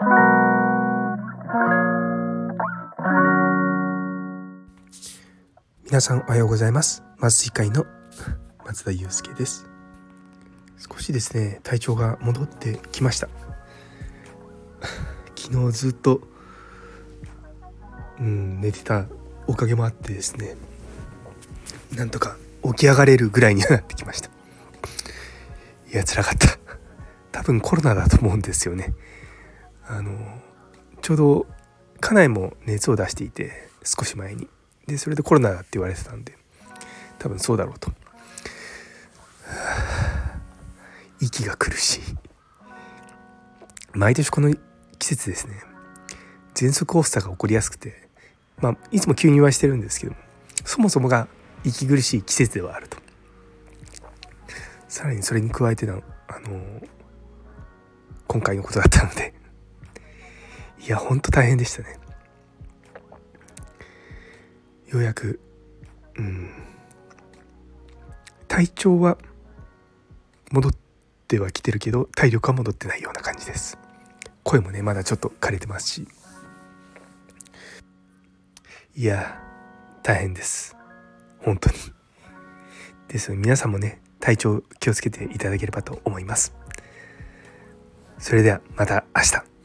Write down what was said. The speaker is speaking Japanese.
皆さんおはようございます。麻酔会の松田祐介です。少しですね体調が戻ってきました。昨日ずっとうん寝てたおかげもあってですねなんとか起き上がれるぐらいにはなってきました。いや辛かった。多分コロナだと思うんですよね。あのちょうど家内も熱を出していて少し前に。でそれでコロナだって言われてたんで多分そうだろうと。息が苦しい。毎年この季節ですね。喘息発作が起こりやすくてまあいつも吸入はしてるんですけどもそもそもが息苦しい季節ではあると。さらにそれに加えてのあの今回のことだったのでいやほんと大変でしたね。ようやくうん。体調は戻ってはきてるけど体力は戻ってないような感じです。声もねまだちょっと枯れてますし。いや大変です。本当に。ですので皆さんもね体調気をつけていただければと思います。それではまた明日。